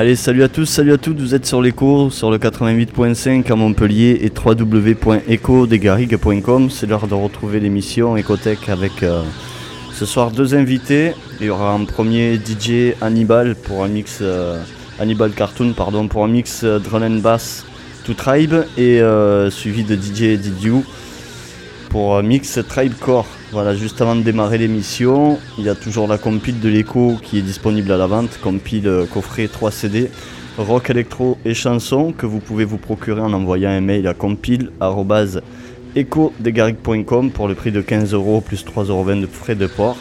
Allez, salut à tous, salut à toutes, vous êtes sur l'écho, sur le 88.5 à Montpellier et www.ecodegarigue.com. C'est l'heure de retrouver l'émission Ecotech avec euh, ce soir deux invités. Il y aura en premier DJ Hannibal pour un mix euh, Hannibal Cartoon pardon pour un mix euh, drum and bass to tribe et suivi de DJ Didiou pour un mix Tribe Core. Voilà, juste avant de démarrer l'émission, il y a toujours la compile de l'écho qui est disponible à la vente, compile euh, coffret 3 CD, rock, électro et chansons que vous pouvez vous procurer en envoyant un mail à compile.ecodegaric.com pour le prix de 15 euros plus 3,20 euros de frais de port.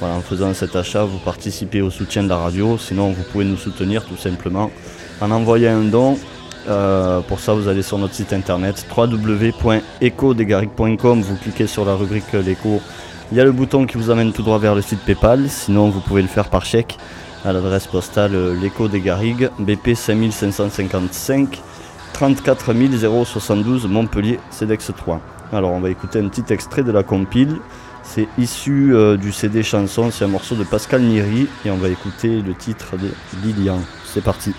Voilà, en faisant cet achat, vous participez au soutien de la radio, sinon vous pouvez nous soutenir tout simplement en envoyant un don euh, pour ça, vous allez sur notre site internet www.ecodegaric.com. Vous cliquez sur la rubrique l'écho. Il y a le bouton qui vous amène tout droit vers le site PayPal. Sinon, vous pouvez le faire par chèque à l'adresse postale euh, l'écho des Garrigues, BP 5555 34 072 Montpellier, CEDEX 3. Alors, on va écouter un petit extrait de la compile. C'est issu euh, du CD chanson, c'est un morceau de Pascal Niri et on va écouter le titre de Lilian. C'est parti.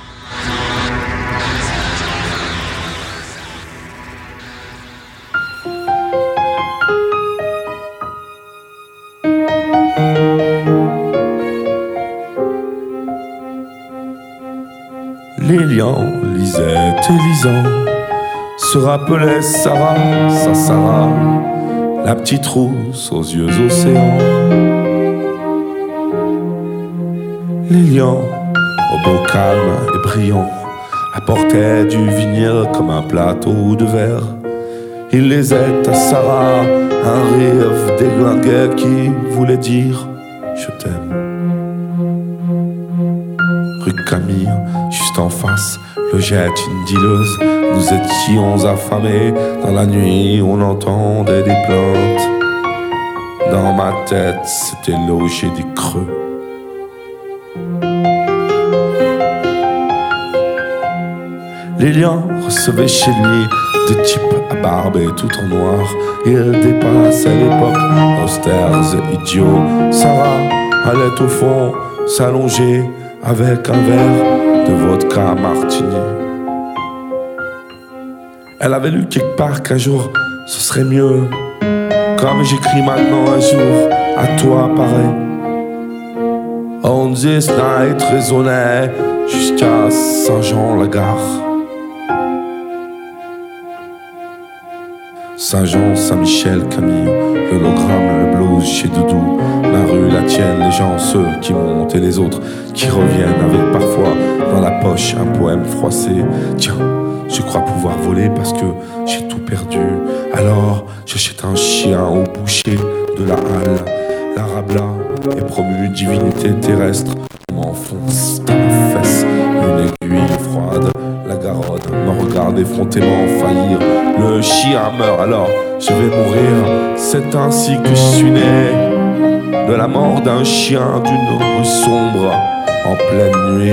Lisette et Lisan se rappelaient Sarah, sa Sarah, la petite rousse aux yeux océans. Lilian, au beau calme et brillant, apportait du vinyle comme un plateau de verre. Il les à Sarah, un rire déglingué qui voulait dire Je t'aime. Rue Camille, en face, le jette une dileuse. Nous étions affamés dans la nuit, on entendait des plaintes. Dans ma tête, c'était logé des creux. Lilian recevait chez lui des types à barbe et tout en noir. Il dépassait l'époque, austères et idiots. Sarah allait au fond s'allonger avec un verre de vodka martini. Elle avait lu quelque part qu'un jour ce serait mieux. Comme j'écris maintenant un jour à toi pareil. On this night résonnait jusqu'à Saint-Jean-la-Gare. Saint-Jean, Saint-Michel, Camille, l'hologramme, le blues chez Doudou, la rue, la tienne, les gens, ceux qui montent et les autres qui reviennent avec parfois dans la poche un poème froissé. Tiens, je crois pouvoir voler parce que j'ai tout perdu. Alors j'achète un chien au boucher de la halle. L'arabla est promu divinité terrestre. On m'enfonce dans la fesse une aiguille froide. La Garonne me regarde effrontément faillir. Le chien meurt alors je vais mourir. C'est ainsi que je suis né. De la mort d'un chien d'une rue sombre en pleine nuit.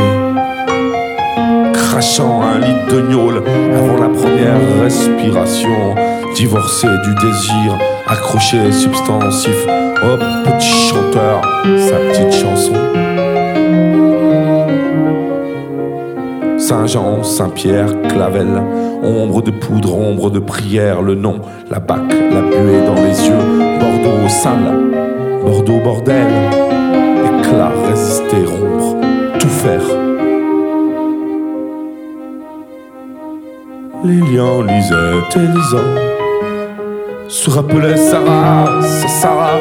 Crachant un lit de gnôle avant la première respiration. Divorcé du désir, accroché substansif au petit chanteur, sa petite chanson. Saint-Jean, Saint-Pierre, Clavel, ombre de poudre, ombre de prière, le nom, la bac, la buée dans les yeux, Bordeaux sale, Bordeaux bordel, éclat, résister, rompre, tout faire. Lilian, Lisette et Lisan. Se rappelaient Sarah, sa Sarah,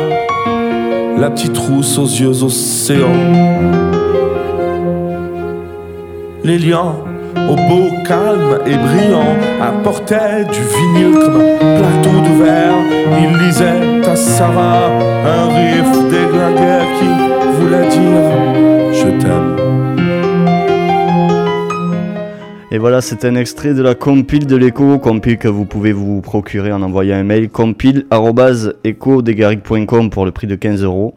la petite rousse aux yeux océans. Les lions, au beau calme et brillant, apportaient du vinyle plateau de. Il lisait à Sarah un riff déglingué qui voulait dire Je t'aime. Et voilà, c'est un extrait de la compile de l'écho, compile que vous pouvez vous procurer en envoyant un mail compile.ecodegaric.com pour le prix de 15 euros.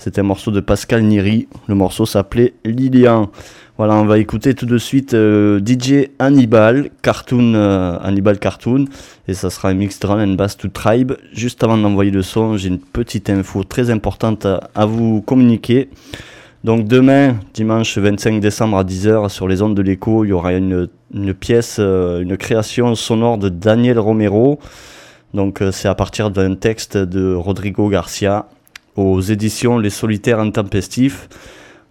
C'est un morceau de Pascal Niri. Le morceau s'appelait Lilian. Voilà, on va écouter tout de suite euh, DJ Hannibal, Cartoon, euh, Hannibal Cartoon, et ça sera un mix drum and bass to tribe. Juste avant d'envoyer le son, j'ai une petite info très importante à, vous communiquer. Donc demain, dimanche 25 décembre à 10h, sur les ondes de l'écho, il y aura une, pièce, euh, une création sonore de Daniel Romero. Donc c'est à partir d'un texte de Rodrigo Garcia aux éditions Les Solitaires Intempestifs.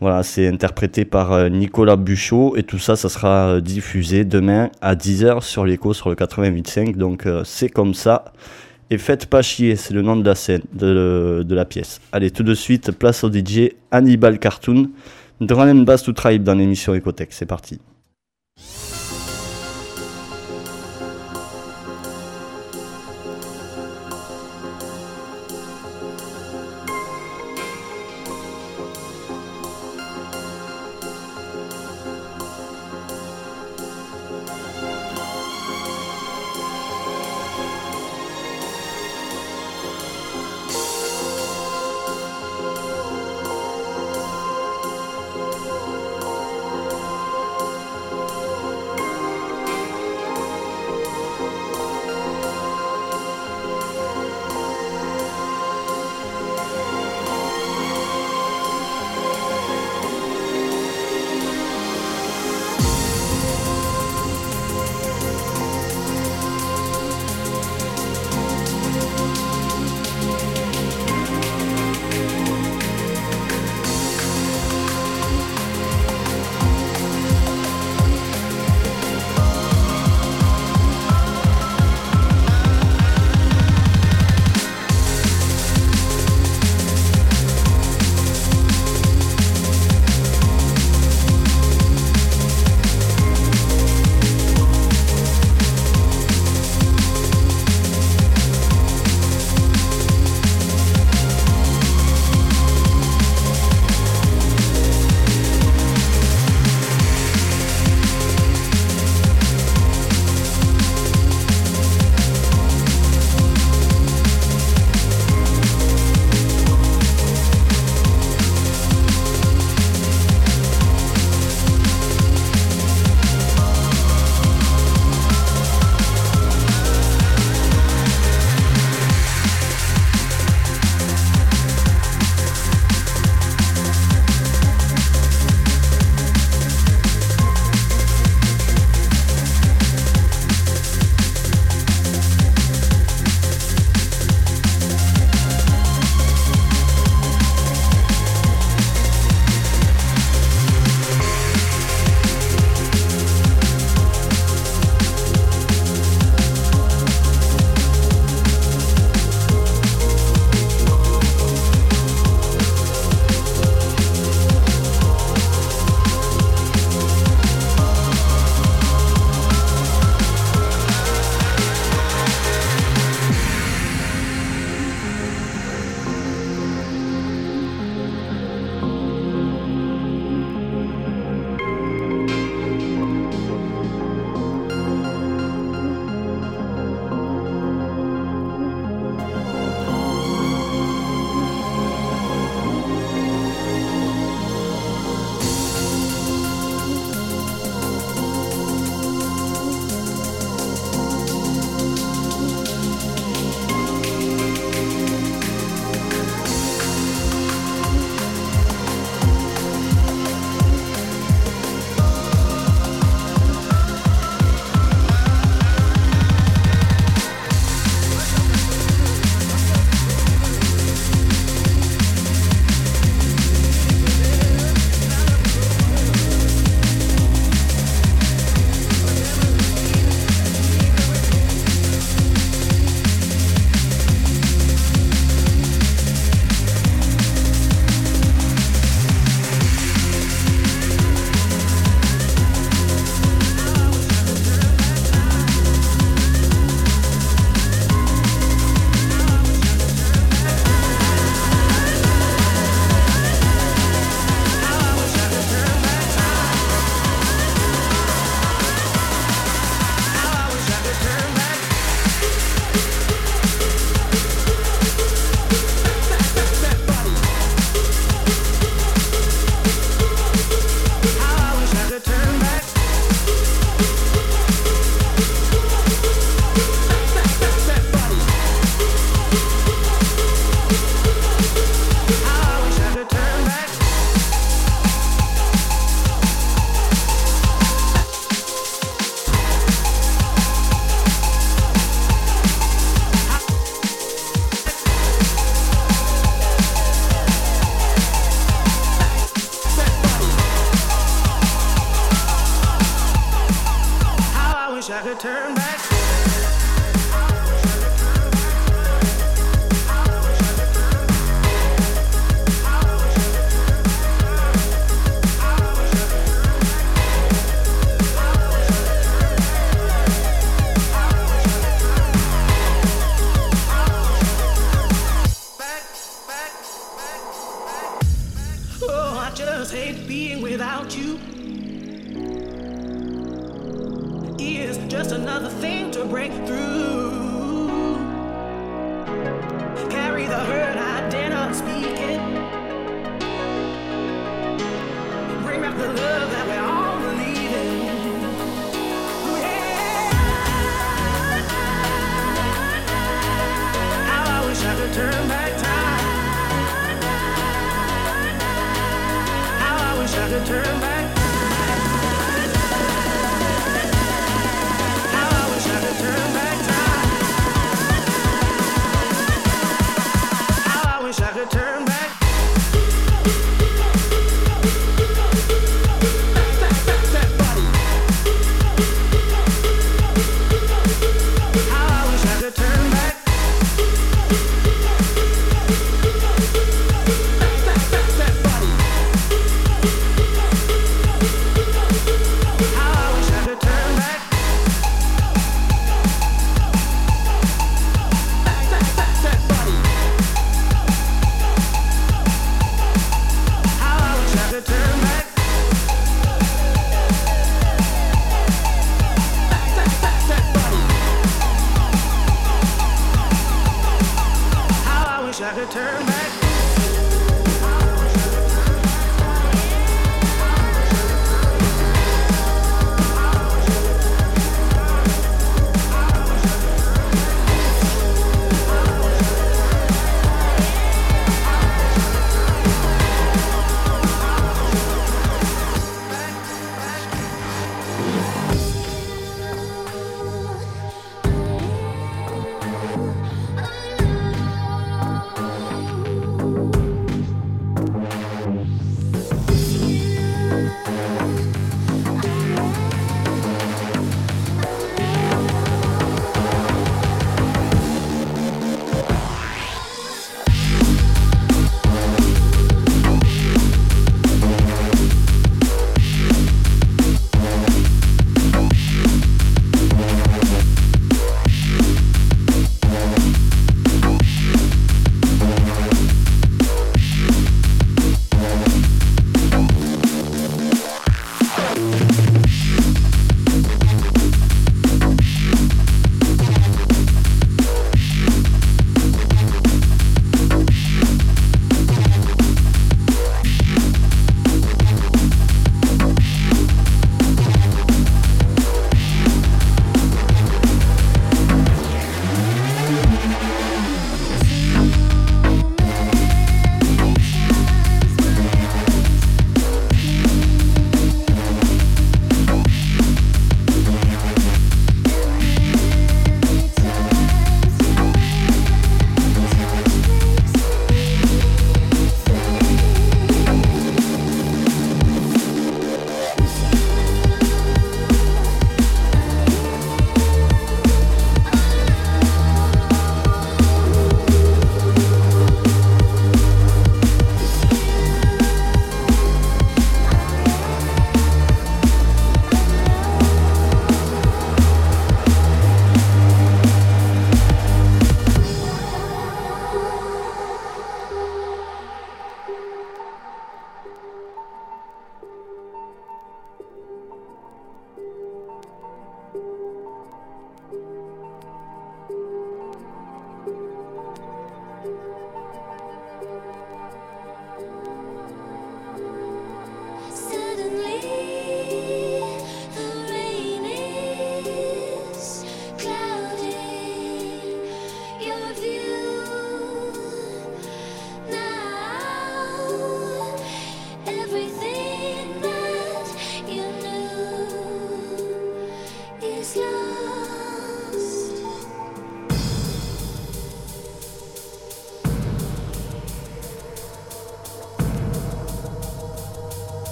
Voilà, c'est interprété par euh, Nicolas Buchot et tout ça, ça sera diffusé demain à 10h sur l'écho sur le 88.5. Donc c'est comme ça. Et faites pas chier, c'est le nom de la scène, de, la pièce. Allez, tout de suite, place au DJ Hannibal Cartoon, Drum and Bass to Tribe dans l'émission Ecotech. C'est parti.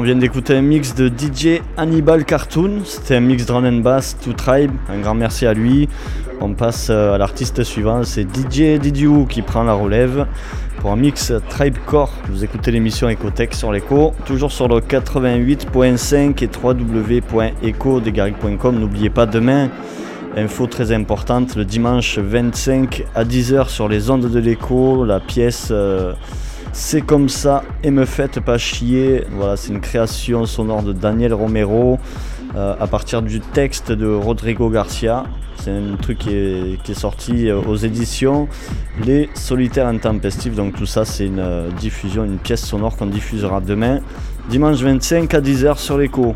On vient d'écouter un mix de DJ Hannibal Cartoon. C'était un mix drum and bass to tribe. Un grand merci à lui. On passe euh, à l'artiste suivant, c'est DJ Didiou qui prend la relève pour un mix Tribe Core. Vous écoutez l'émission Ecotech sur l'écho, toujours sur le 88.5 et www.ecodegaric.com. N'oubliez pas demain, info très importante, le dimanche 25 à 10h sur les ondes de l'écho, la pièce. Euh, c'est comme ça et me faites pas chier. Voilà, c'est une création sonore de Daniel Romero euh, à partir du texte de Rodrigo Garcia. C'est un truc qui est, sorti euh, aux éditions Les Solitaires Intempestifs. Donc tout ça, c'est une euh, diffusion, une pièce sonore qu'on diffusera demain, dimanche 25 à 10h sur l'écho.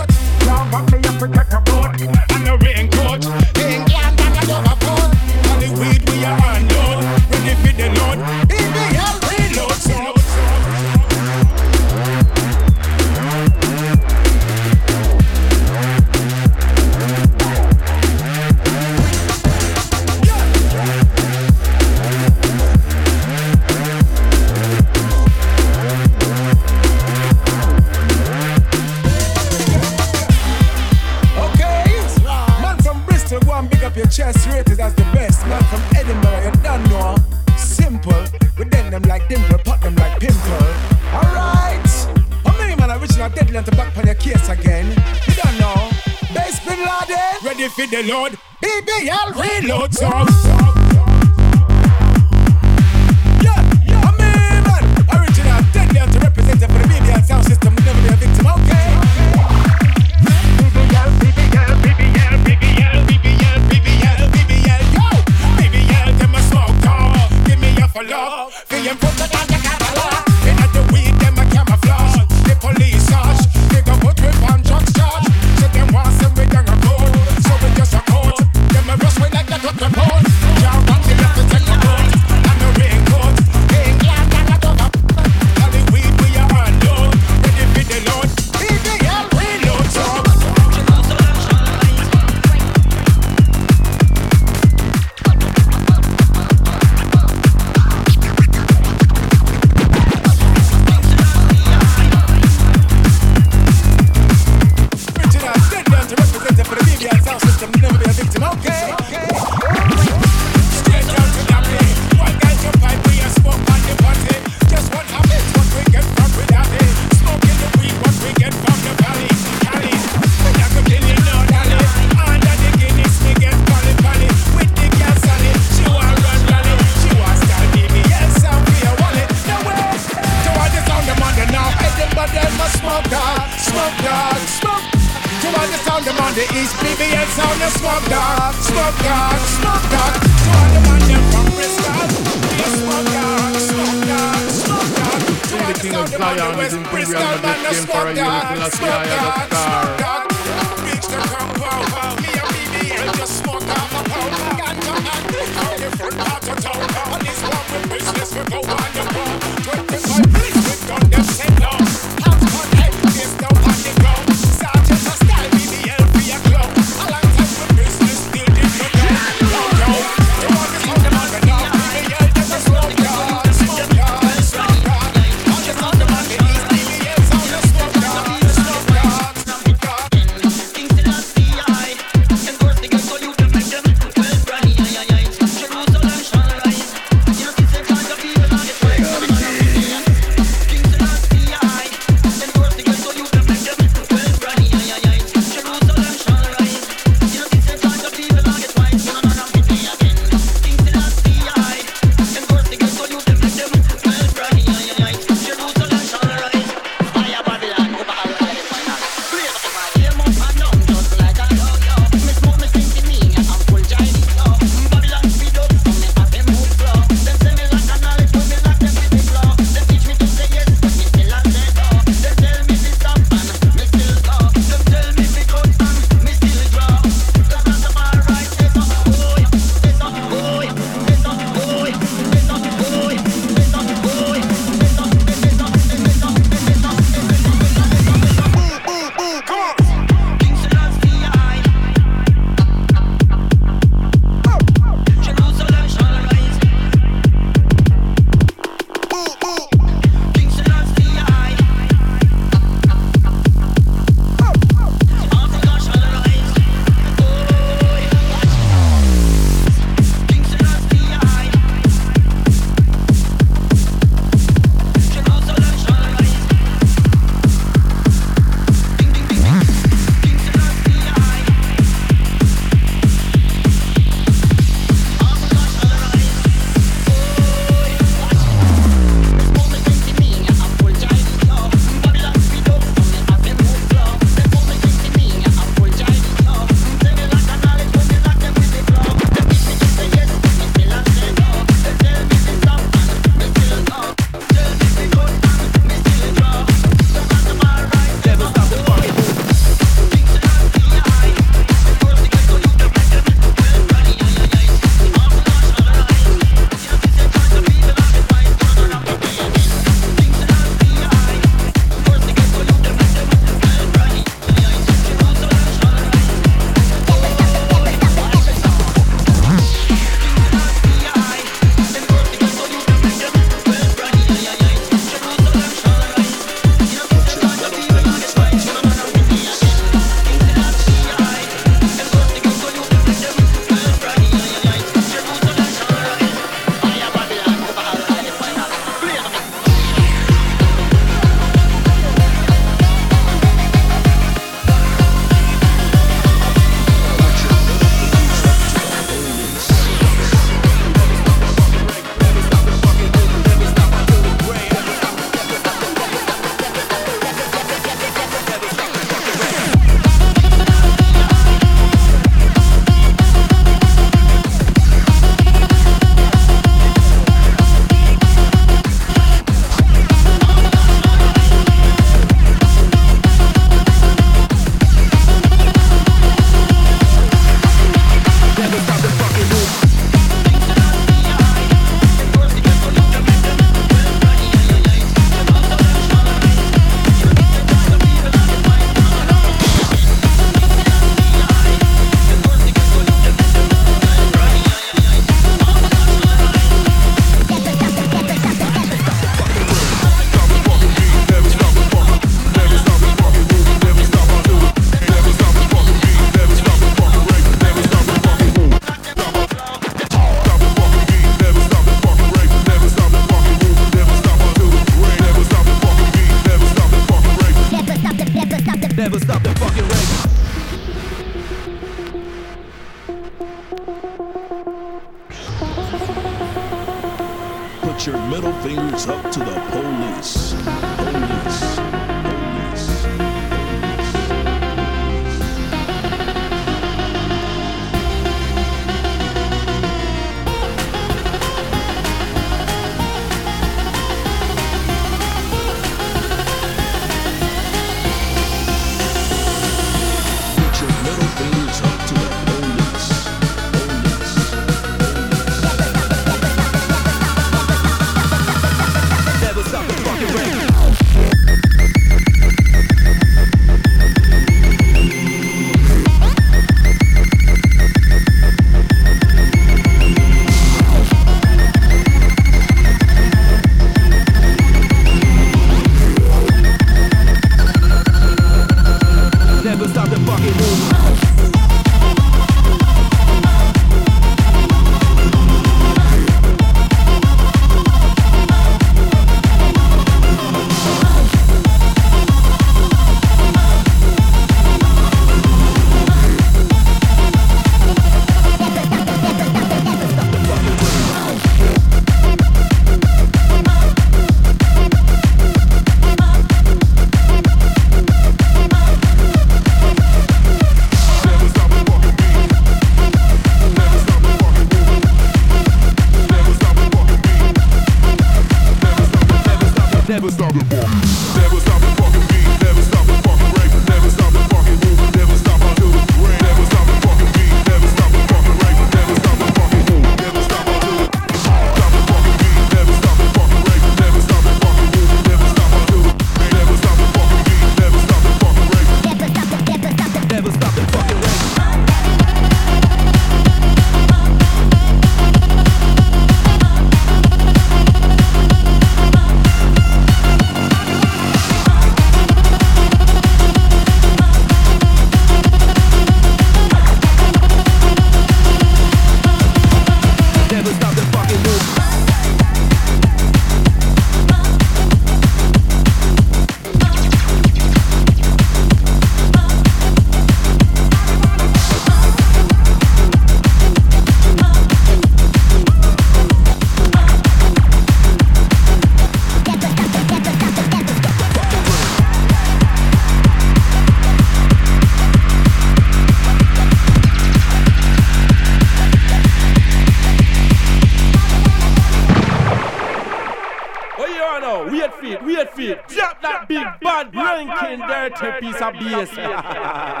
Word to piece of BS.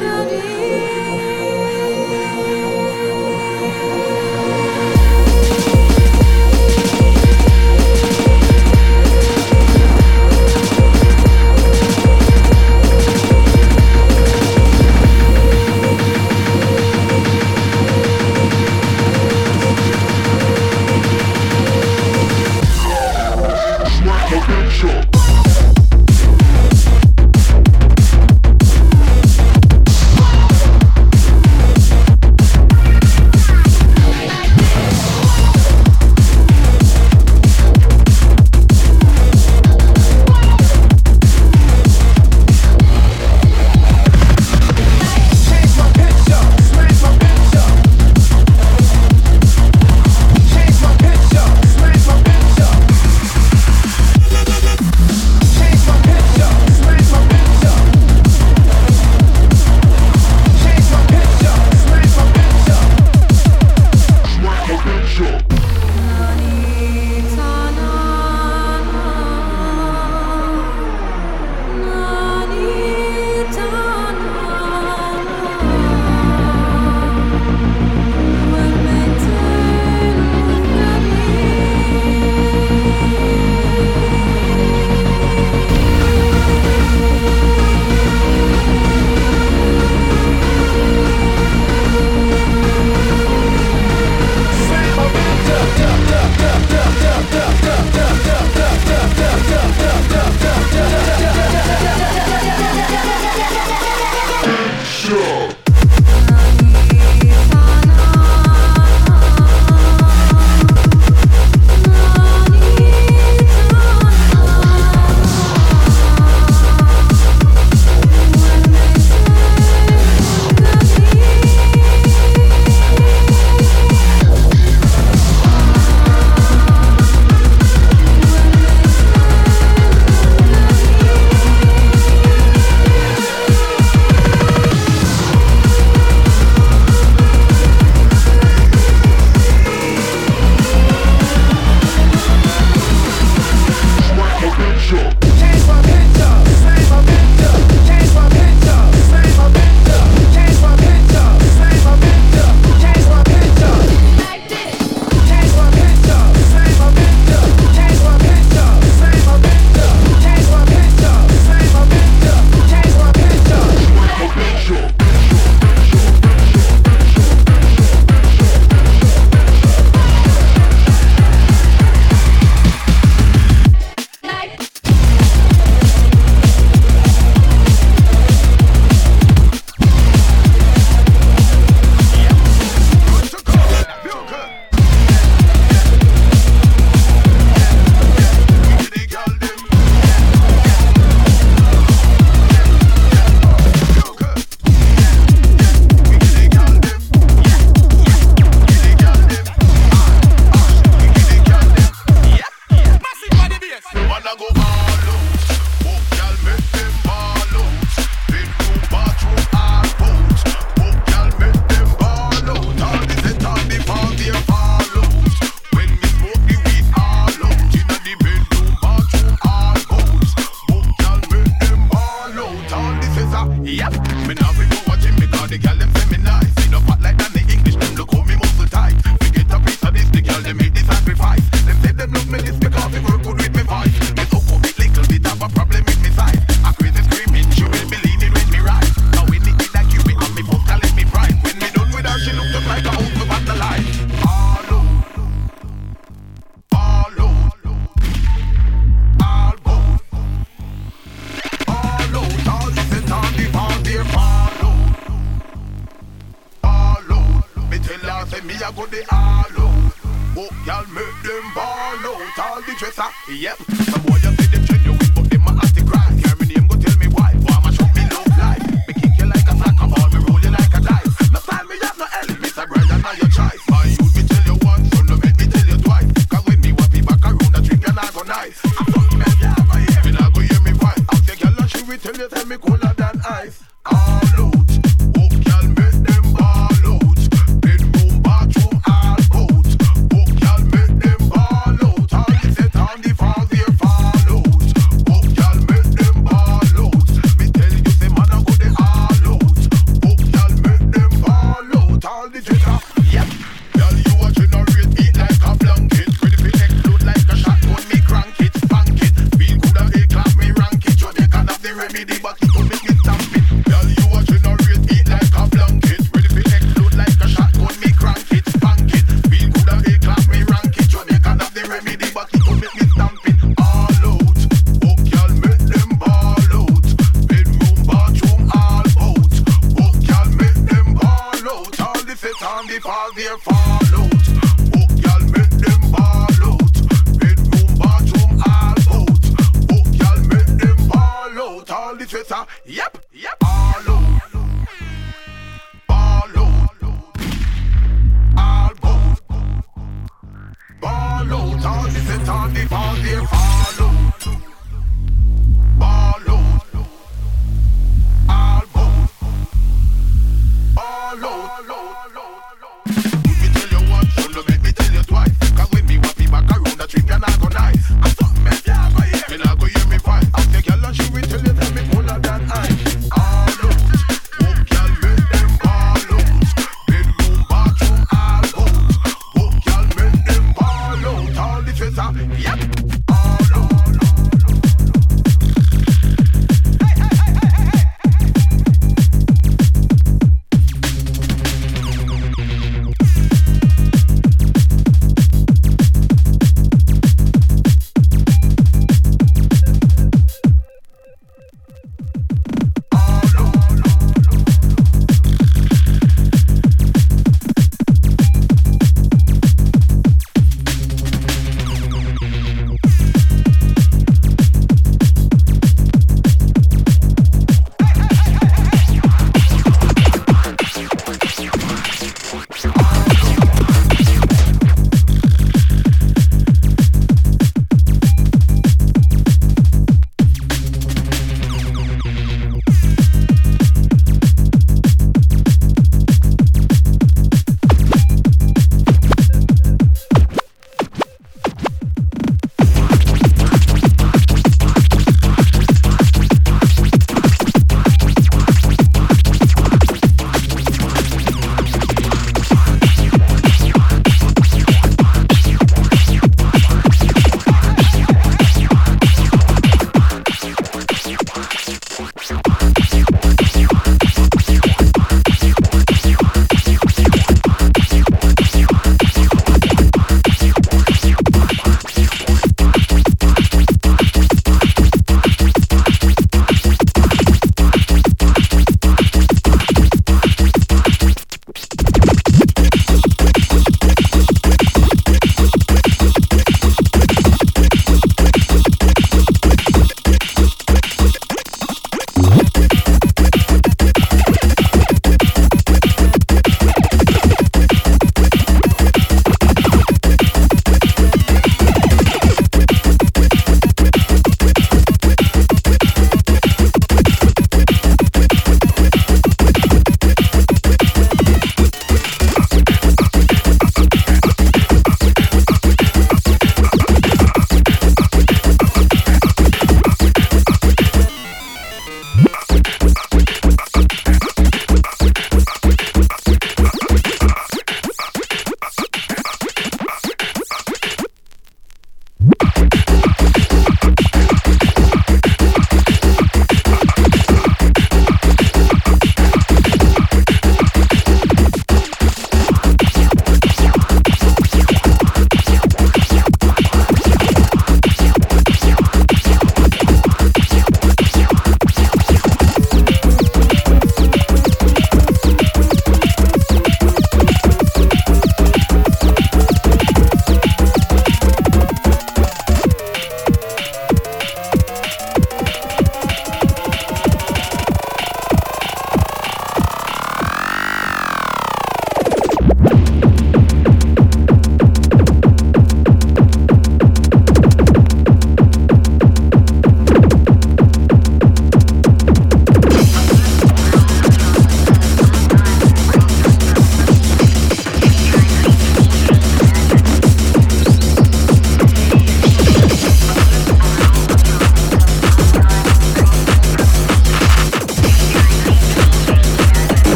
How deep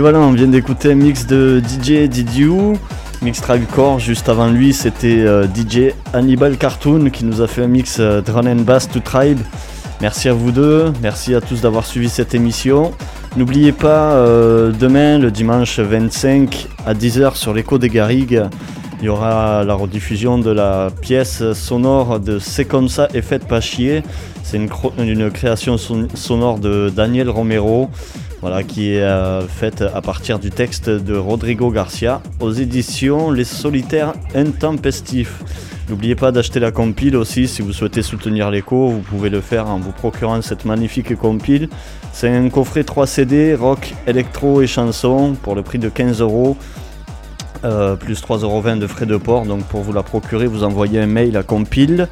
Et voilà, on vient d'écouter un mix de DJ Didiou, mix Tribecore. Juste avant lui, c'était euh, DJ Hannibal Cartoon qui nous a fait un mix euh, Drum and Bass to Tribe. Merci à vous deux, merci à tous d'avoir suivi cette émission. N'oubliez pas, euh, demain, le dimanche 25 à 10h sur l'écho des Garrigues, il y aura la rediffusion de la pièce sonore de C'est comme ça et faites pas chier. C'est une, création son- sonore de Daniel Romero, voilà, qui est euh, faite à partir du texte de Rodrigo Garcia aux éditions Les Solitaires Intempestifs. N'oubliez pas d'acheter la compile aussi si vous souhaitez soutenir l'écho, vous pouvez le faire en vous procurant cette magnifique compile. C'est un coffret 3 CD, rock, électro et chanson pour le prix de 15 euros. Euh, plus 3,20€ de frais de port. Donc pour vous la procurer, vous envoyez un mail à compile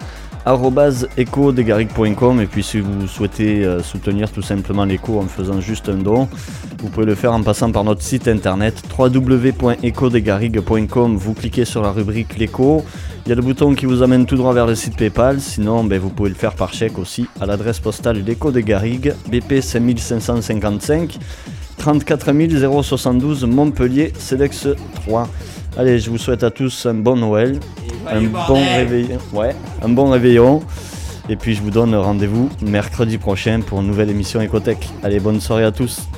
ecodegaric.com et puis si vous souhaitez euh, soutenir tout simplement l'écho en faisant juste un don, vous pouvez le faire en passant par notre site internet www.ecodegaric.com. Vous cliquez sur la rubrique l'écho, il y a le bouton qui vous amène tout droit vers le site PayPal, sinon ben, vous pouvez le faire par chèque aussi à l'adresse postale l'écho des Garrigues, BP 5555 34 072 Montpellier, Cedex 3. Allez, je vous souhaite à tous un bon Noël, un bon réveillon, ouais, un bon réveillon. Et puis je vous donne rendez-vous mercredi prochain pour une nouvelle émission Ecotech. Allez, bonne soirée à tous.